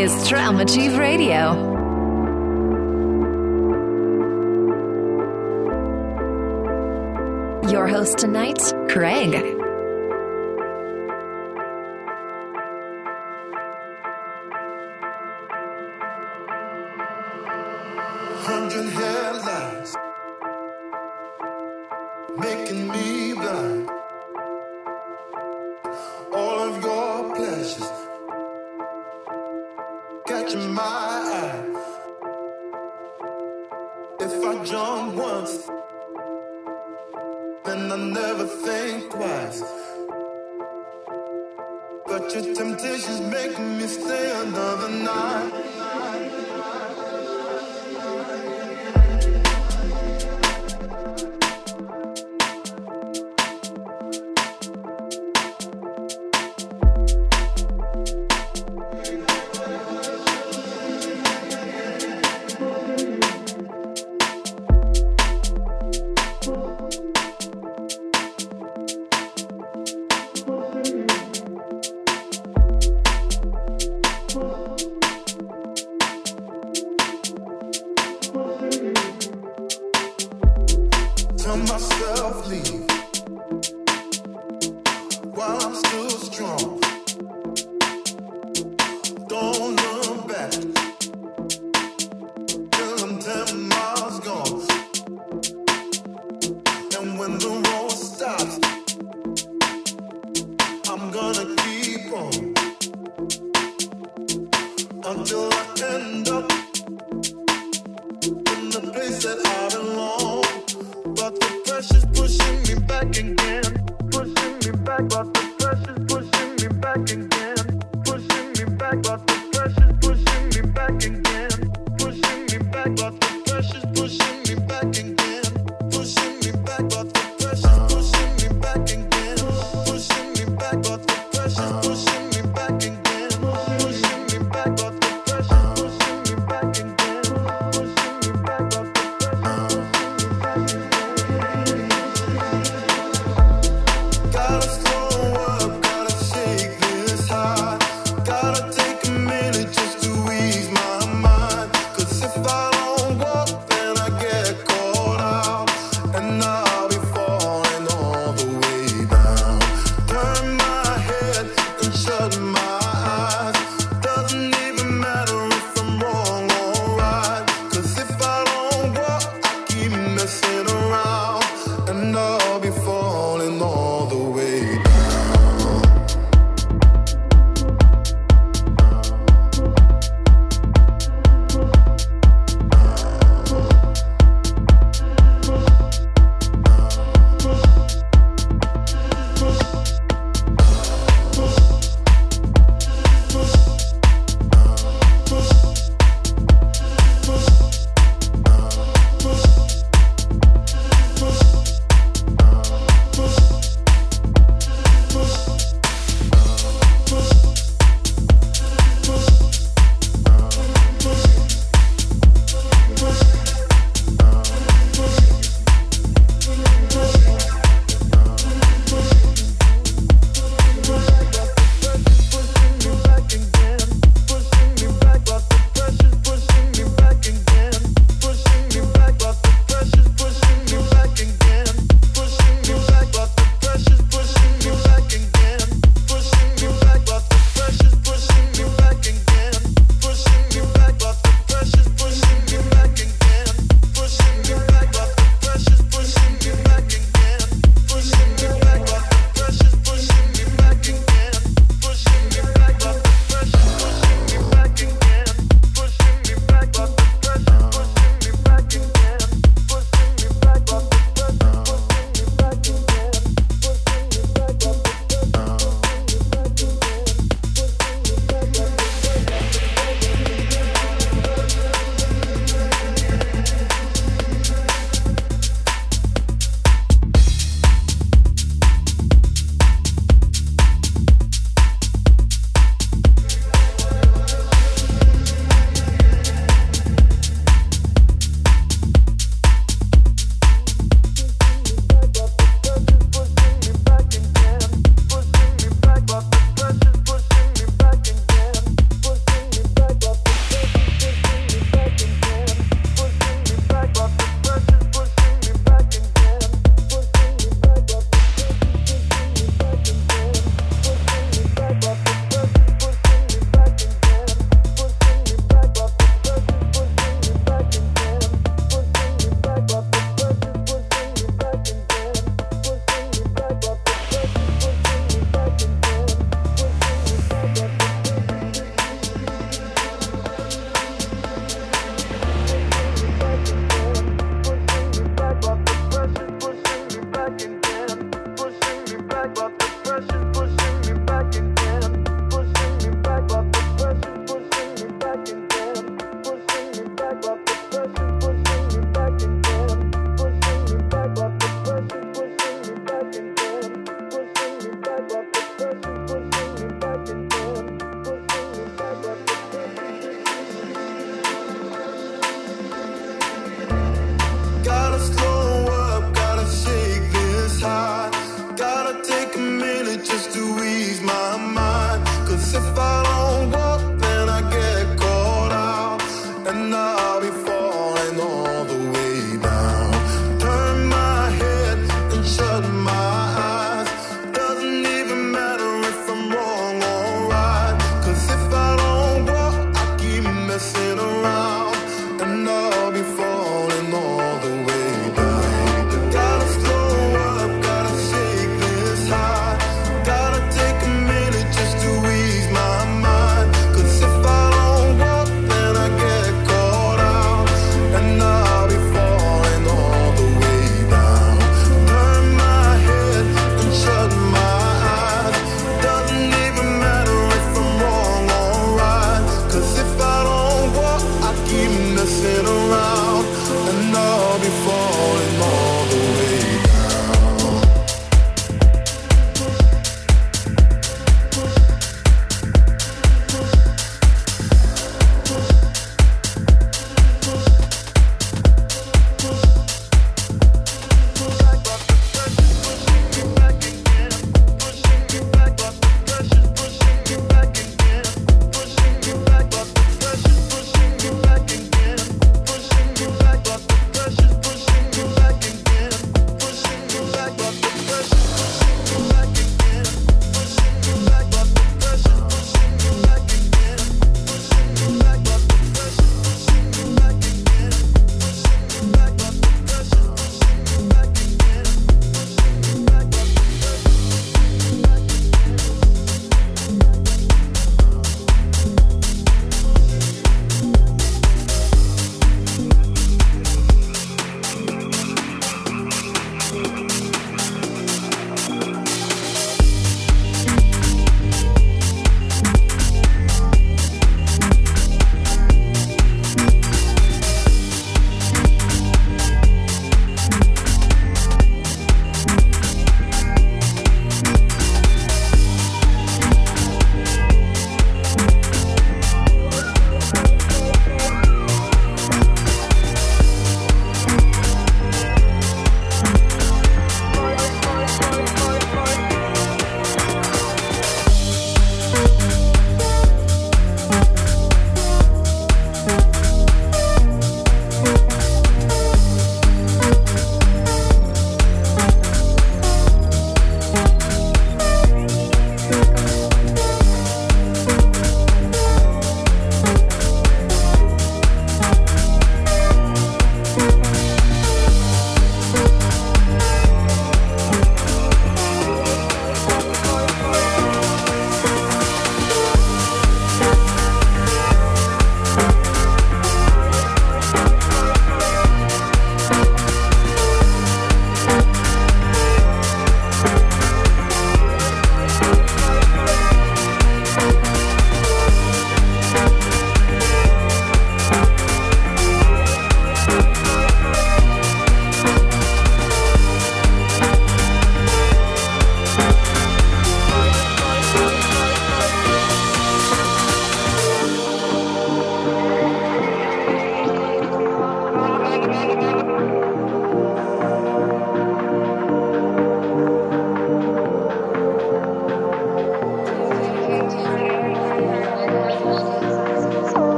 Is Trauma Chief Radio. Your host tonight, Craig.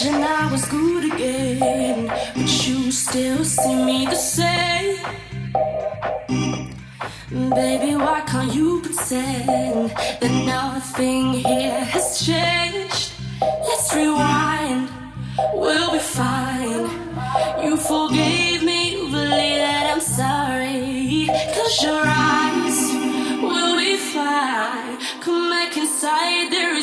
Imagine I was good again, but you still see me the same. Baby, why can't you pretend that nothing here has changed? Let's rewind, we'll be fine. You forgave me, you believe that I'm sorry. Close your eyes, we'll be fine. Come back inside, there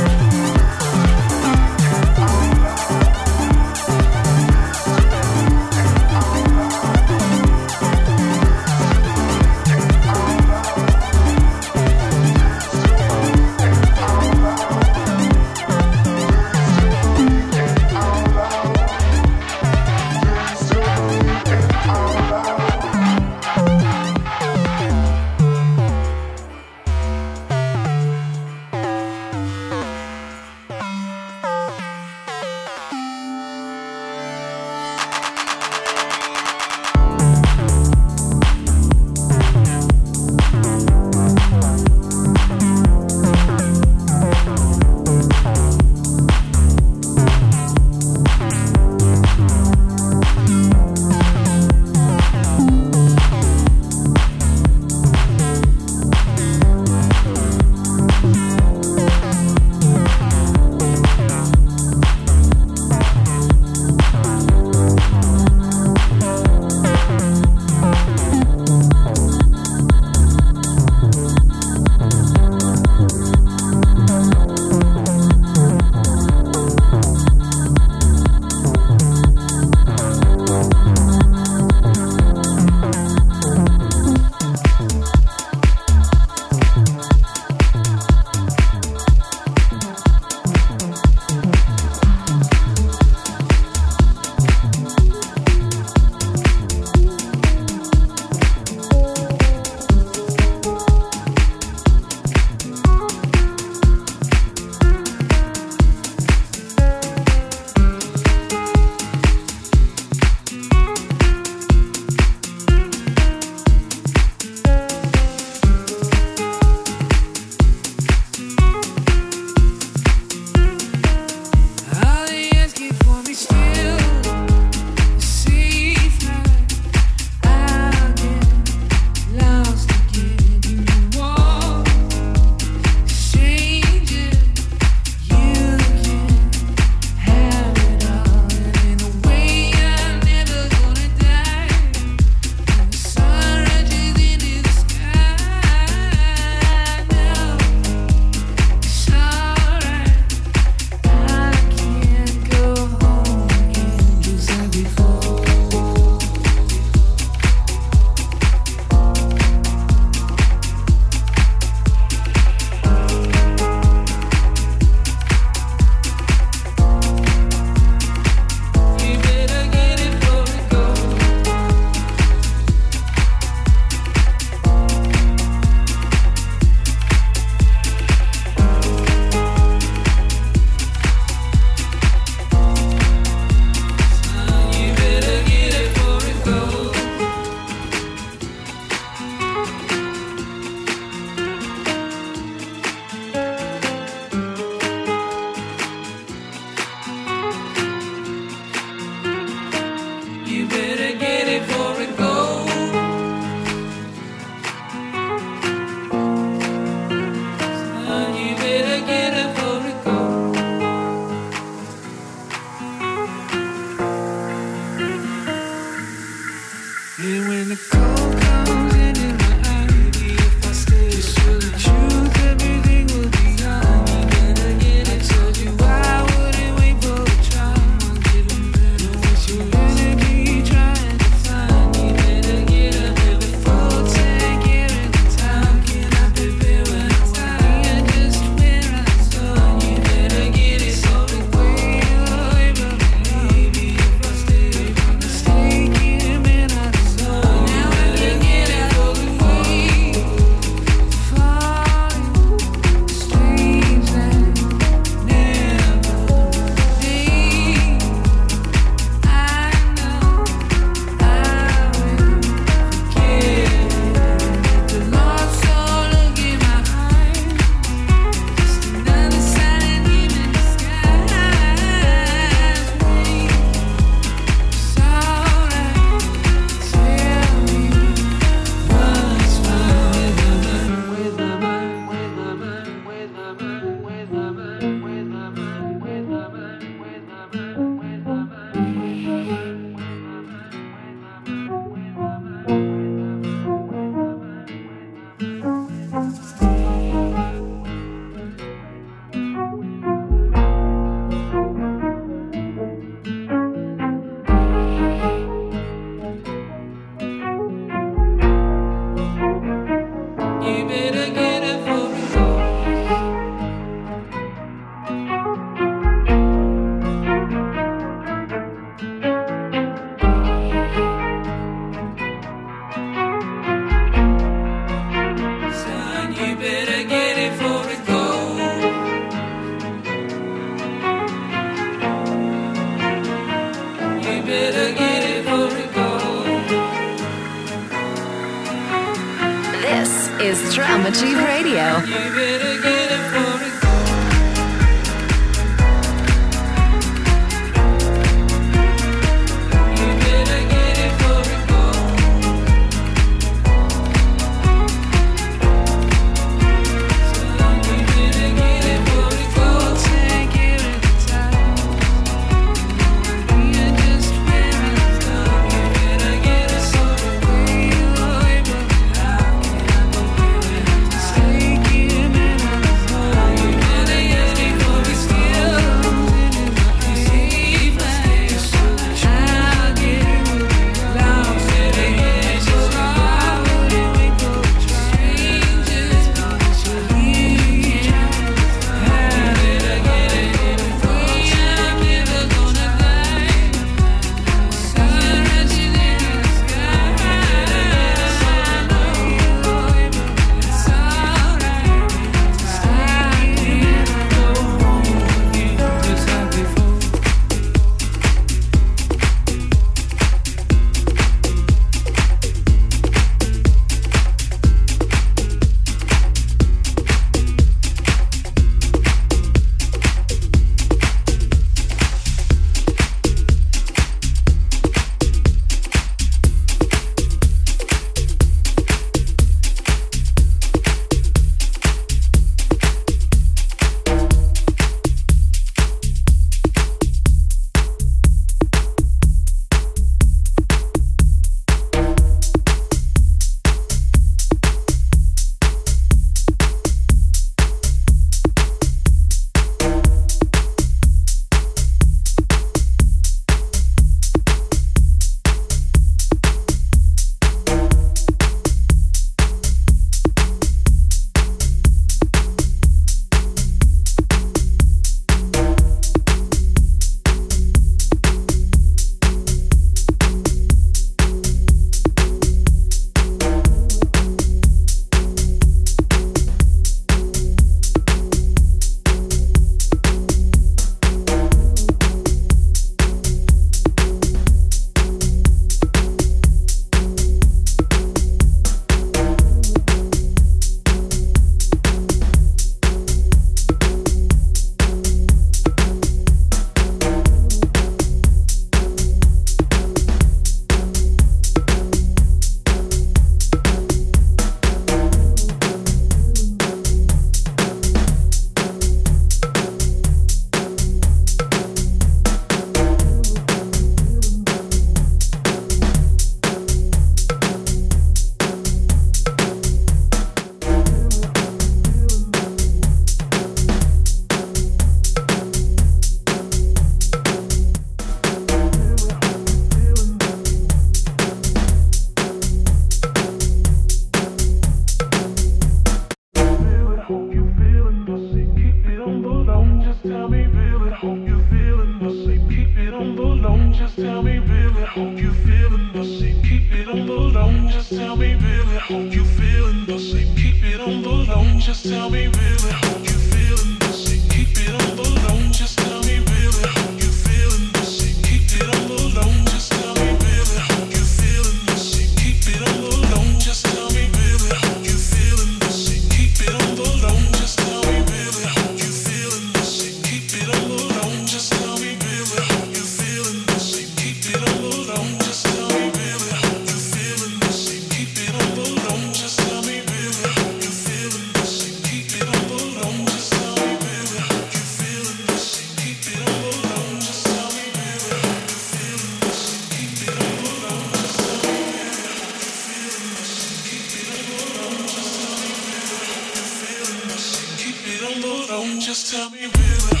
just tell me, will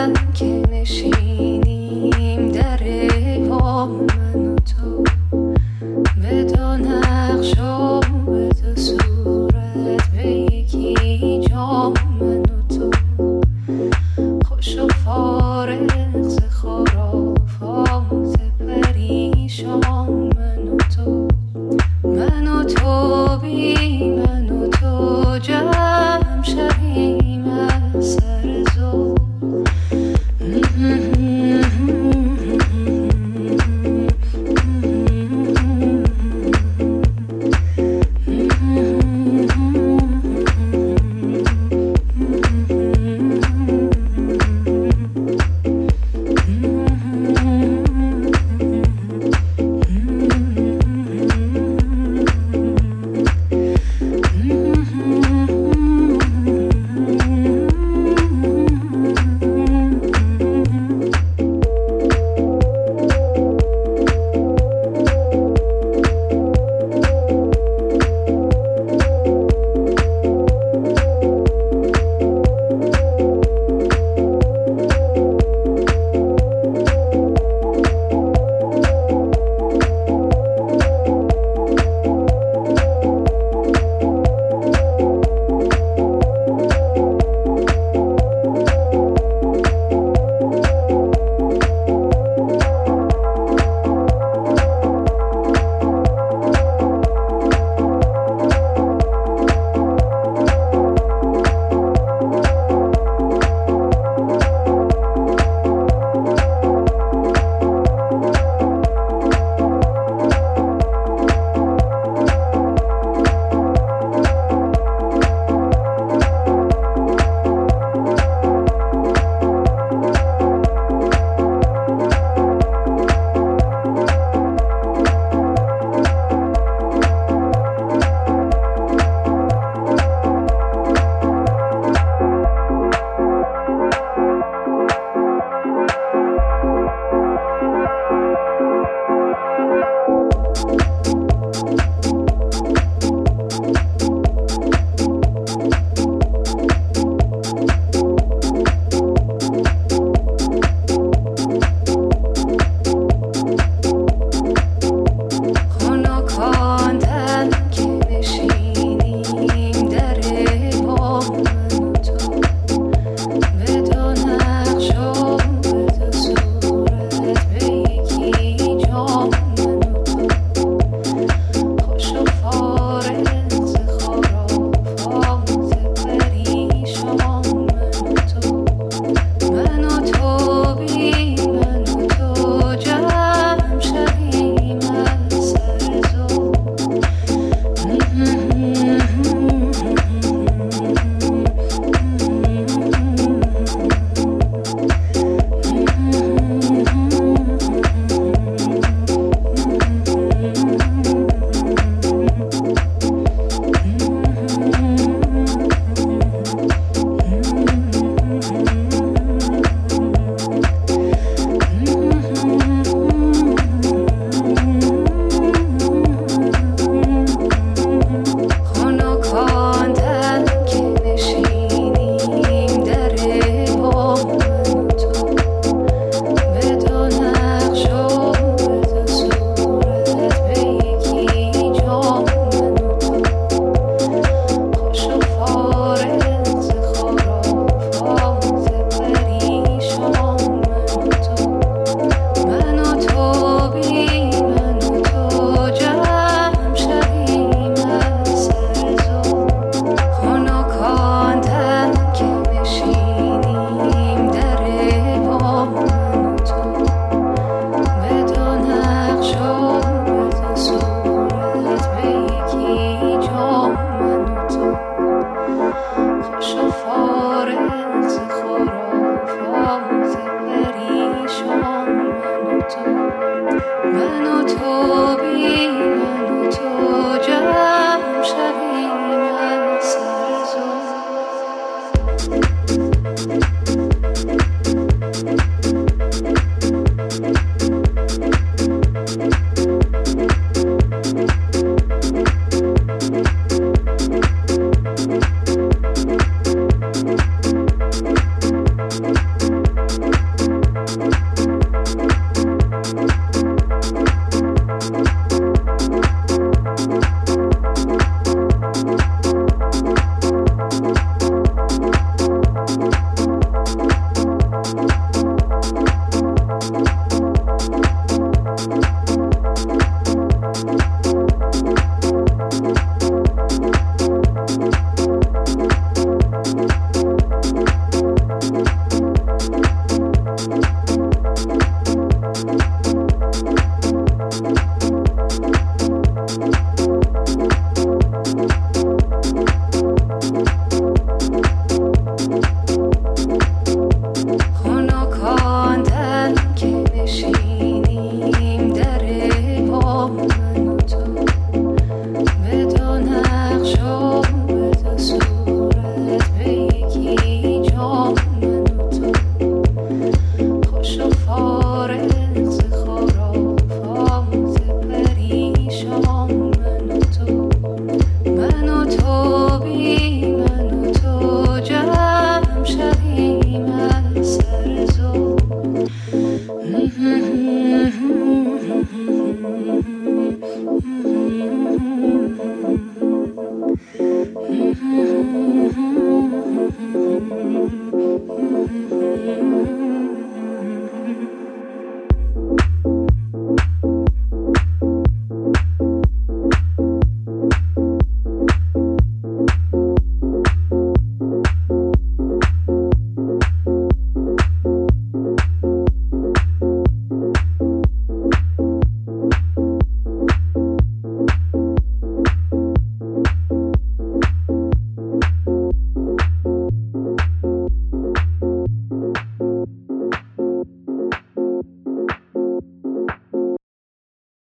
Yankee machine.